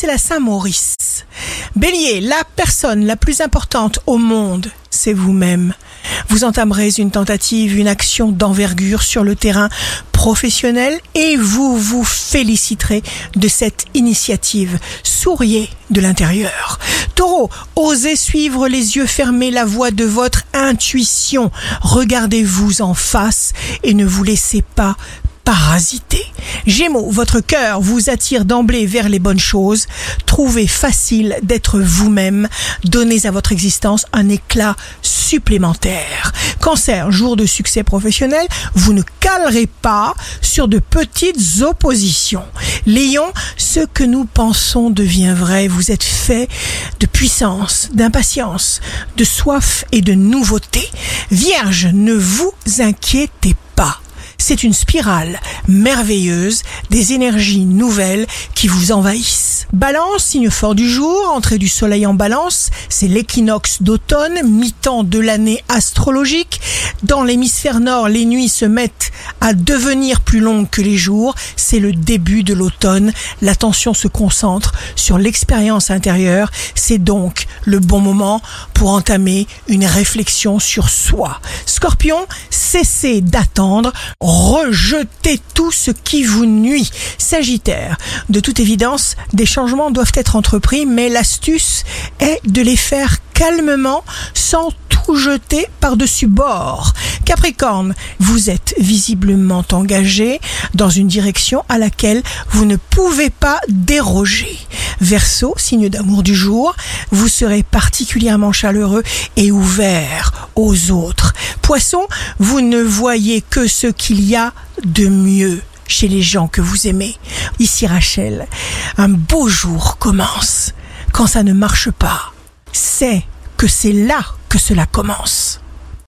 c'est la Saint-Maurice. Bélier, la personne la plus importante au monde, c'est vous-même. Vous entamerez une tentative, une action d'envergure sur le terrain professionnel et vous vous féliciterez de cette initiative. Souriez de l'intérieur. Taureau, osez suivre les yeux fermés la voie de votre intuition. Regardez-vous en face et ne vous laissez pas parasiter. Gémeaux, votre cœur vous attire d'emblée vers les bonnes choses. Trouvez facile d'être vous-même. Donnez à votre existence un éclat supplémentaire. Cancer, jour de succès professionnel, vous ne calerez pas sur de petites oppositions. Lion, ce que nous pensons devient vrai. Vous êtes fait de puissance, d'impatience, de soif et de nouveauté. Vierge, ne vous inquiétez pas. C'est une spirale merveilleuse des énergies nouvelles qui vous envahissent. Balance, signe fort du jour, entrée du soleil en balance, c'est l'équinoxe d'automne, mi-temps de l'année astrologique. Dans l'hémisphère nord, les nuits se mettent à devenir plus longues que les jours. C'est le début de l'automne. L'attention se concentre sur l'expérience intérieure. C'est donc le bon moment pour entamer une réflexion sur soi. Scorpion, cessez d'attendre, rejetez tout ce qui vous nuit. Sagittaire, de toute évidence, des changements doivent être entrepris, mais l'astuce est de les faire calmement sans tout jeter par-dessus bord. Capricorne, vous êtes visiblement engagé dans une direction à laquelle vous ne pouvez pas déroger. Verseau, signe d'amour du jour, vous serez particulièrement chaleureux et ouvert aux autres. Poisson, vous ne voyez que ce qu'il y a de mieux chez les gens que vous aimez. Ici Rachel, un beau jour commence. Quand ça ne marche pas, c'est que c'est là que cela commence.